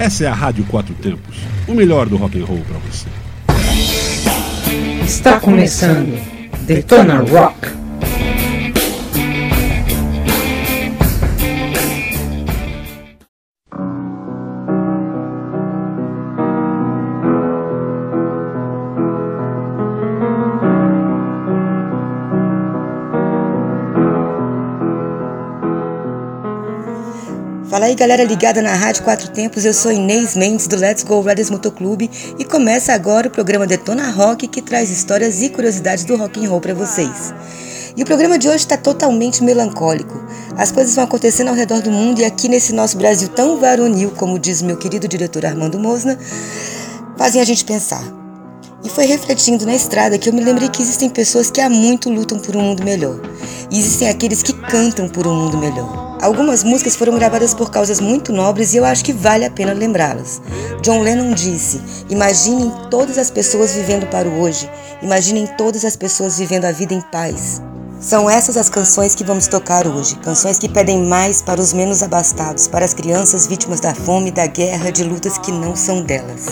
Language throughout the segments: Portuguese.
Essa é a Rádio Quatro Tempos, o melhor do rock and roll para você. Está começando Detona Rock. Galera ligada na Rádio Quatro Tempos, eu sou Inês Mendes do Let's Go Riders Motoclube e começa agora o programa Detona Rock que traz histórias e curiosidades do rock and roll para vocês. E o programa de hoje está totalmente melancólico. As coisas vão acontecendo ao redor do mundo e aqui nesse nosso Brasil tão varonil, como diz meu querido diretor Armando Mosna, fazem a gente pensar. E foi refletindo na estrada que eu me lembrei que existem pessoas que há muito lutam por um mundo melhor. E existem aqueles que cantam por um mundo melhor. Algumas músicas foram gravadas por causas muito nobres e eu acho que vale a pena lembrá-las. John Lennon disse: Imaginem todas as pessoas vivendo para o hoje, imaginem todas as pessoas vivendo a vida em paz. São essas as canções que vamos tocar hoje, canções que pedem mais para os menos abastados, para as crianças vítimas da fome, da guerra, de lutas que não são delas.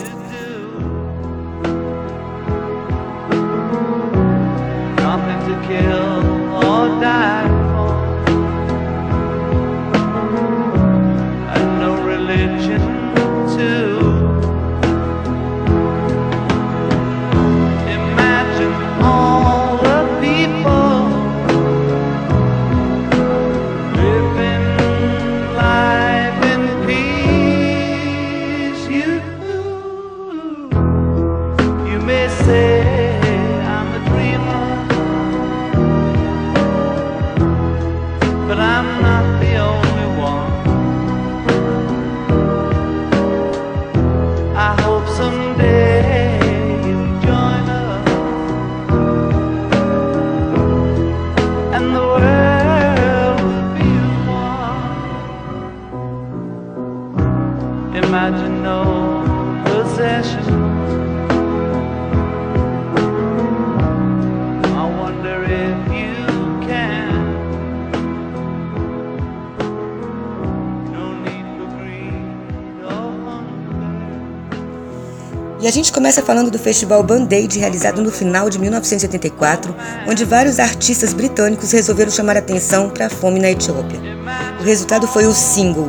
E a gente começa falando do festival Band-Aid, realizado no final de 1984, onde vários artistas britânicos resolveram chamar atenção para a fome na Etiópia. O resultado foi o single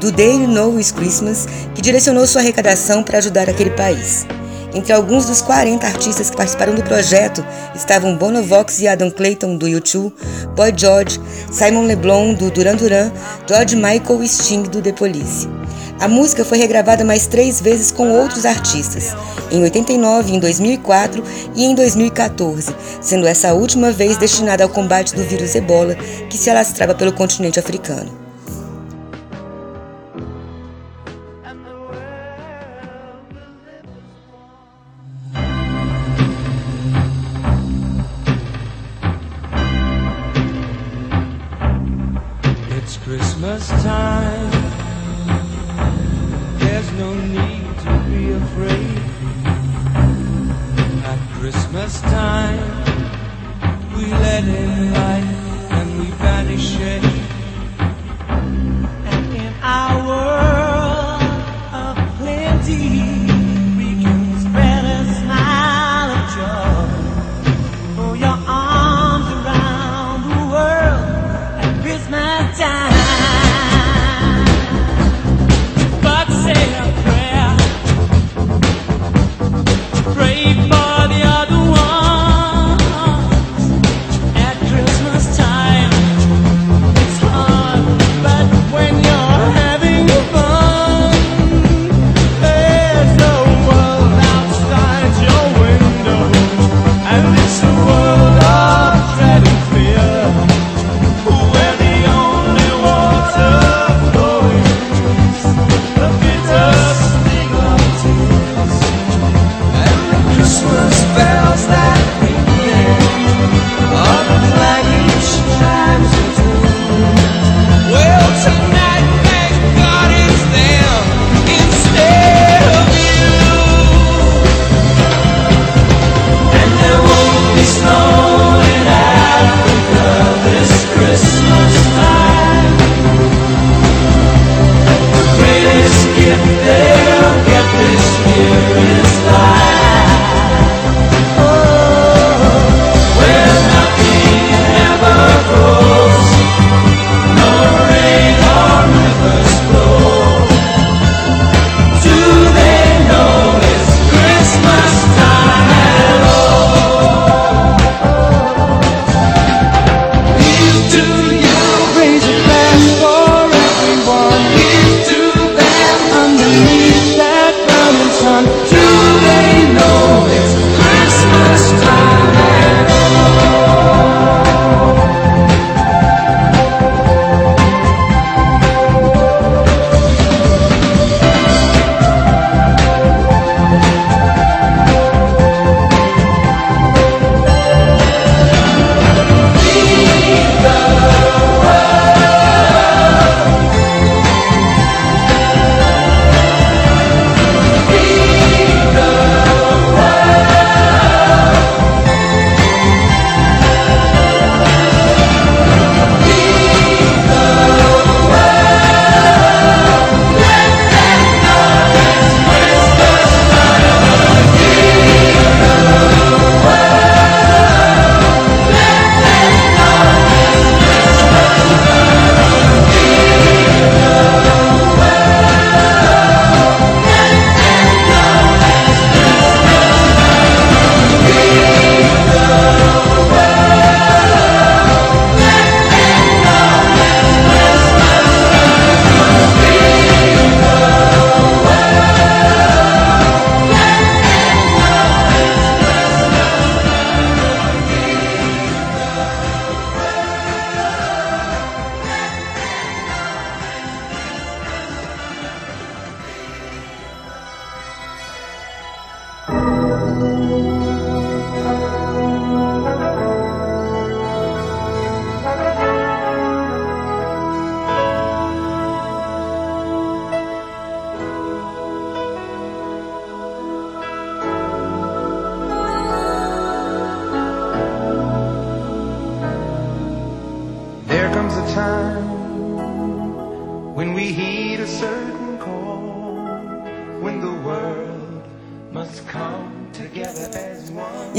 do Day You Know It's Christmas, que direcionou sua arrecadação para ajudar aquele país. Entre alguns dos 40 artistas que participaram do projeto estavam Bono Vox e Adam Clayton, do U2, Boy George, Simon LeBlanc, do Duran Duran, George Michael e Sting, do The Police. A música foi regravada mais três vezes com outros artistas, em 89, em 2004 e em 2014, sendo essa última vez destinada ao combate do vírus ebola que se alastrava pelo continente africano. Christmas time no need to be afraid. At Christmas time, we let in light and we banish it.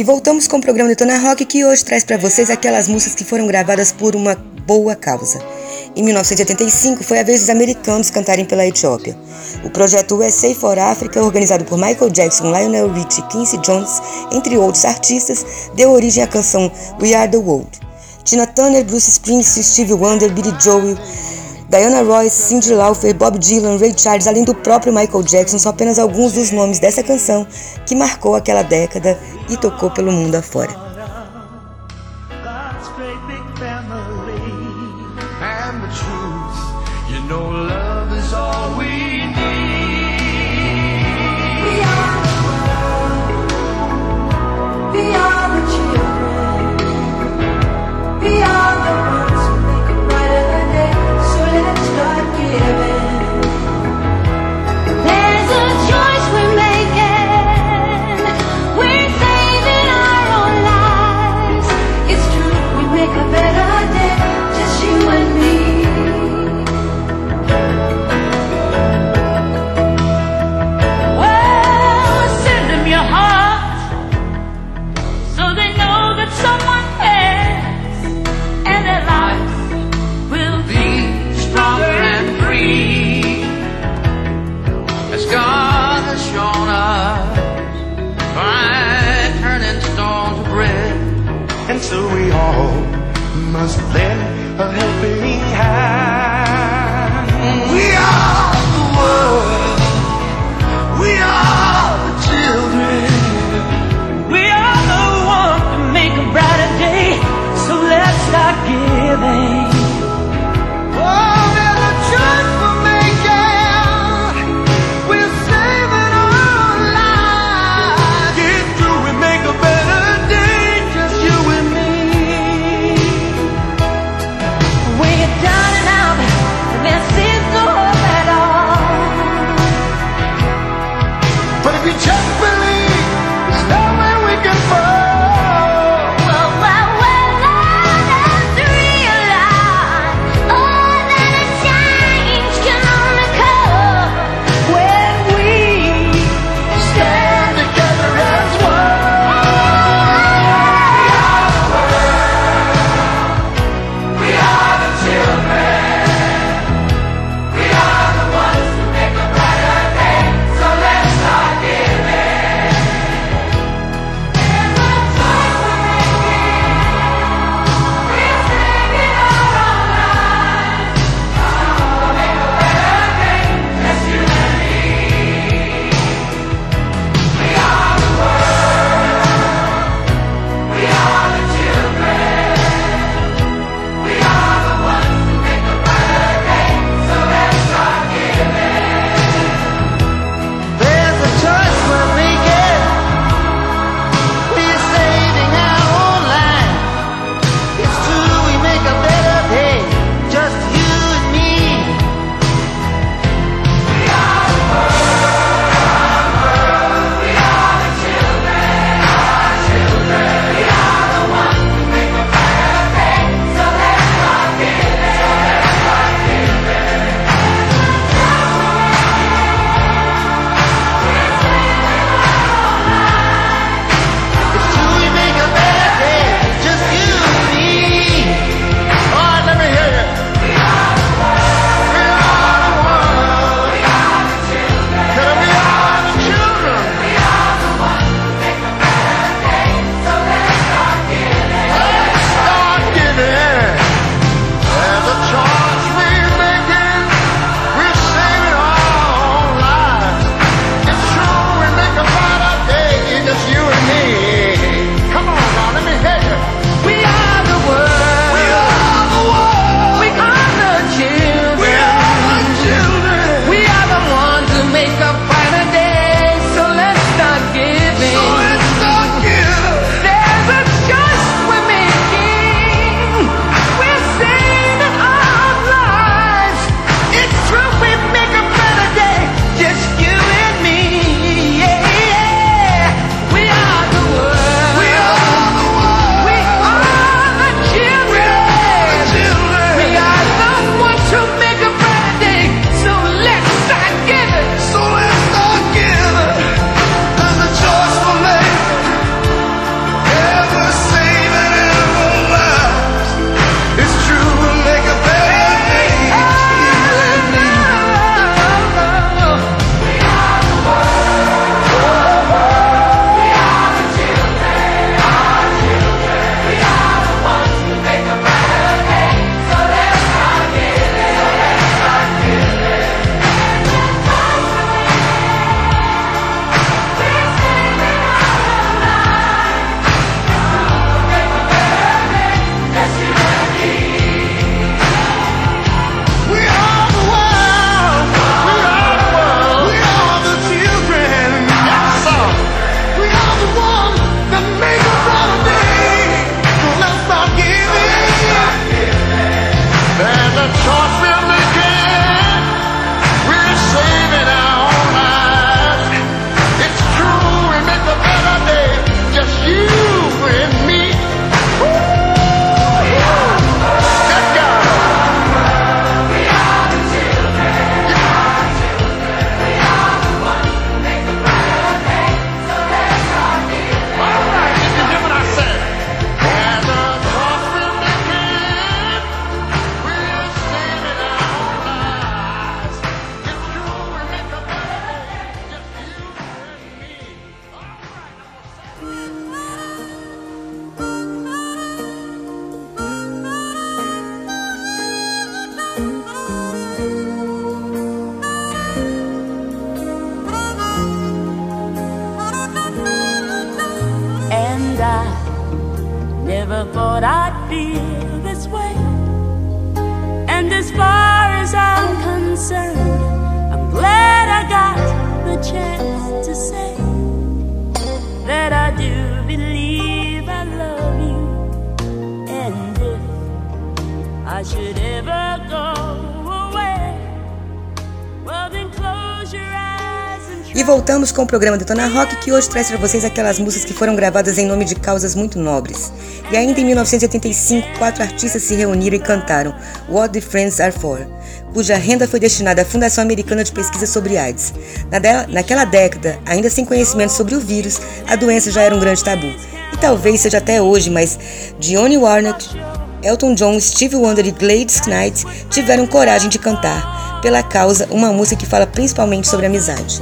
Voltamos com o programa Detona Rock que hoje traz para vocês aquelas músicas que foram gravadas por uma boa causa. Em 1985 foi a vez dos americanos cantarem pela Etiópia. O projeto USA for Africa, organizado por Michael Jackson, Lionel Richie e Quincy Jones, entre outros artistas, deu origem à canção We Are the World. Tina Turner, Bruce Springsteen, Stevie Wonder, Billy Joel, Diana Royce, Cyndi Lauper, Bob Dylan, Ray Charles, além do próprio Michael Jackson, são apenas alguns dos nomes dessa canção que marcou aquela década e tocou pelo mundo afora. was then ahead o programa Detona Rock, que hoje traz para vocês aquelas músicas que foram gravadas em nome de causas muito nobres. E ainda em 1985, quatro artistas se reuniram e cantaram What the Friends Are For, cuja renda foi destinada à Fundação Americana de Pesquisa sobre AIDS. Naquela década, ainda sem conhecimento sobre o vírus, a doença já era um grande tabu. E talvez seja até hoje, mas Dionne Warnock, Elton John, Steve Wonder e Gladys Knight tiveram coragem de cantar, pela causa, uma música que fala principalmente sobre amizade.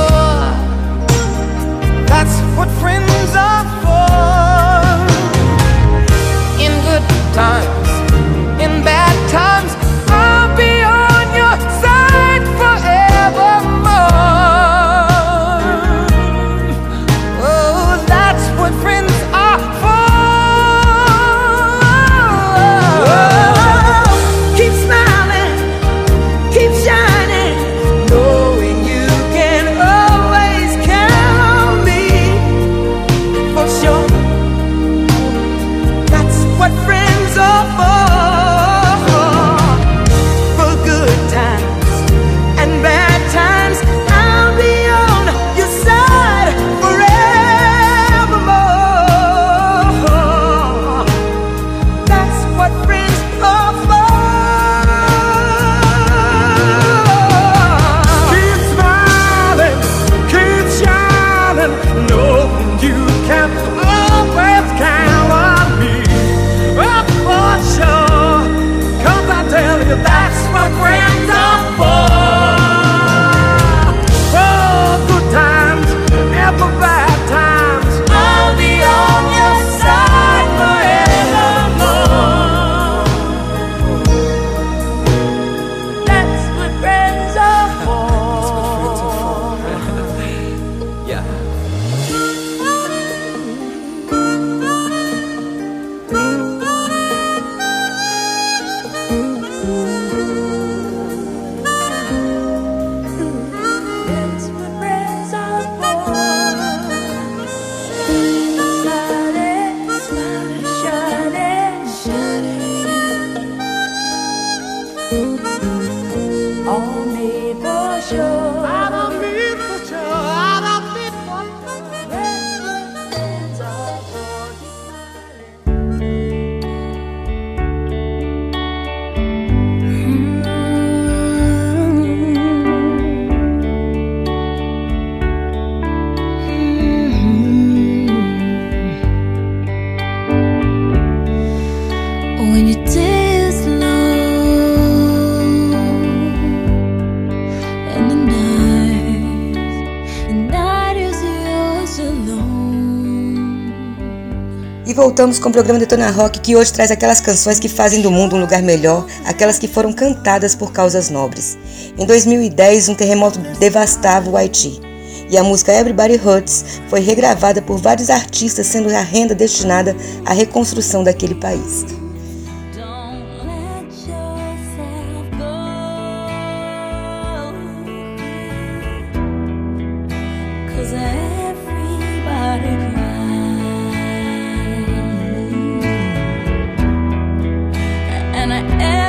voltamos com o programa Detona Rock, que hoje traz aquelas canções que fazem do mundo um lugar melhor, aquelas que foram cantadas por causas nobres. Em 2010, um terremoto devastava o Haiti. E a música Everybody Hurts foi regravada por vários artistas, sendo a renda destinada à reconstrução daquele país. And everybody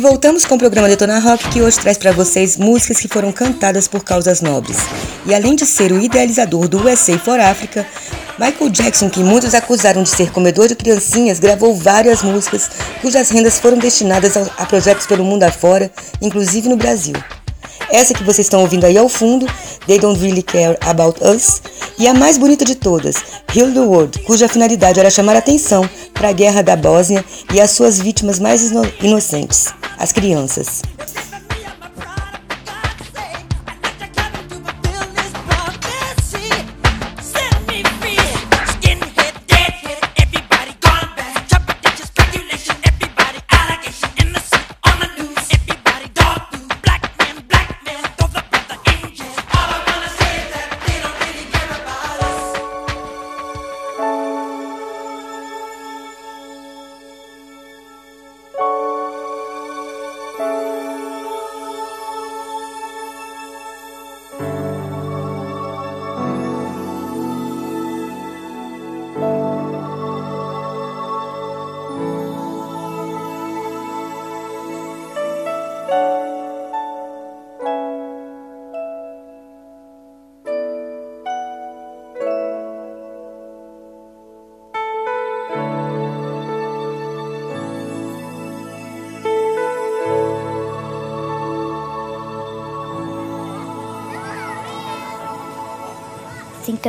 E voltamos com o programa Detona Rock, que hoje traz para vocês músicas que foram cantadas por causas nobres. E além de ser o idealizador do USA for Africa, Michael Jackson, que muitos acusaram de ser comedor de criancinhas, gravou várias músicas cujas rendas foram destinadas a projetos pelo mundo afora, inclusive no Brasil. Essa que vocês estão ouvindo aí ao fundo, They Don't Really Care About Us, e a mais bonita de todas, Heal the World, cuja finalidade era chamar atenção para a guerra da Bósnia e as suas vítimas mais ino- inocentes, as crianças.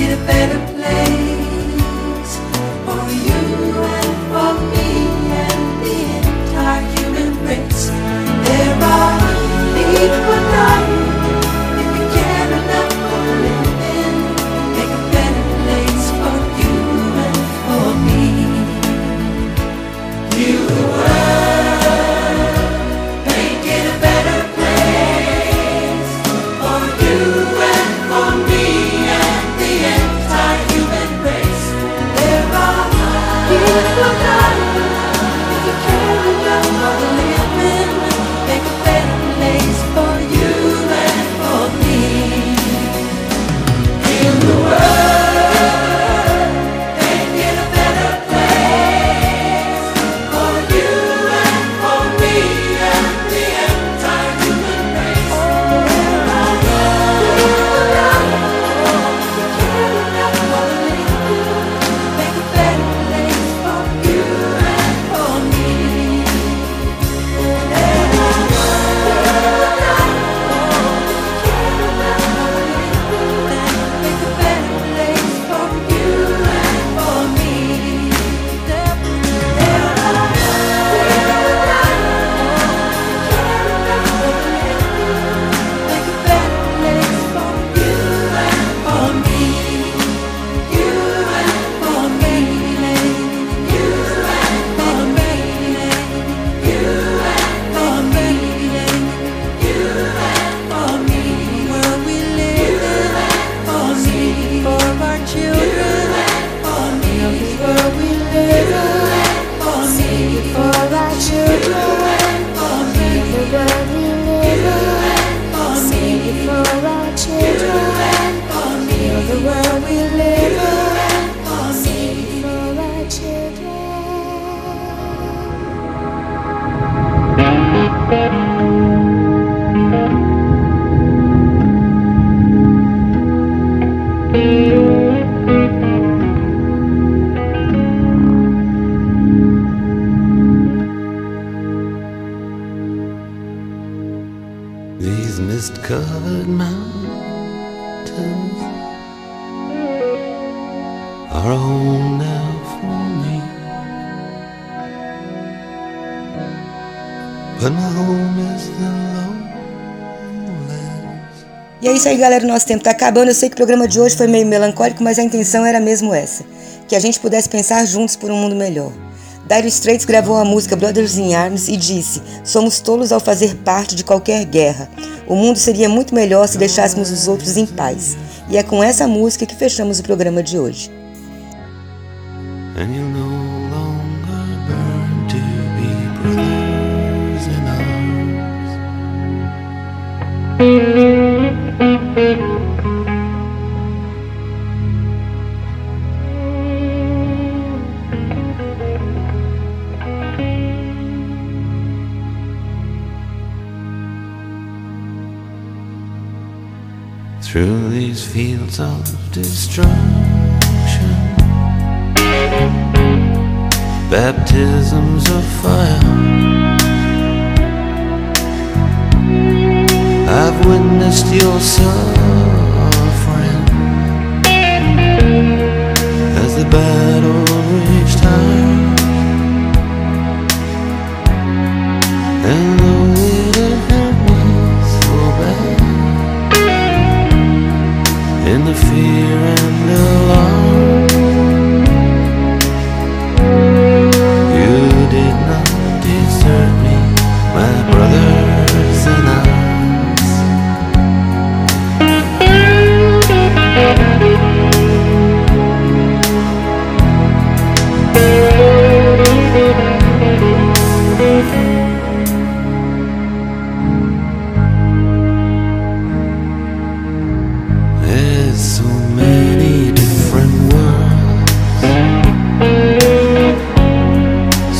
it a better place. Covered mountains are home now for me. But my home is the. E é isso aí, galera. Nosso tempo tá acabando. Eu sei que o programa de hoje foi meio melancólico, mas a intenção era mesmo essa: que a gente pudesse pensar juntos por um mundo melhor. Dire Straits gravou a música Brothers in Arms e disse: Somos tolos ao fazer parte de qualquer guerra. O mundo seria muito melhor se deixássemos os outros em paz. E é com essa música que fechamos o programa de hoje. And you'll Through these fields of destruction, baptisms of fire. I've witnessed your suffering as the battle the fear and the You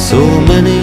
so many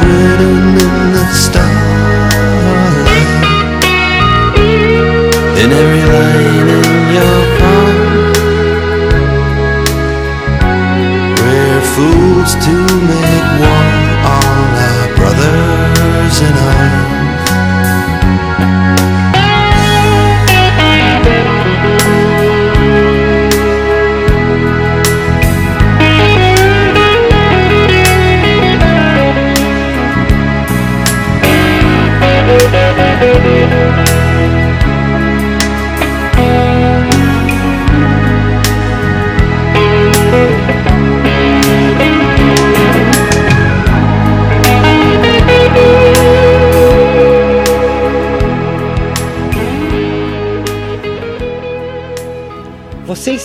But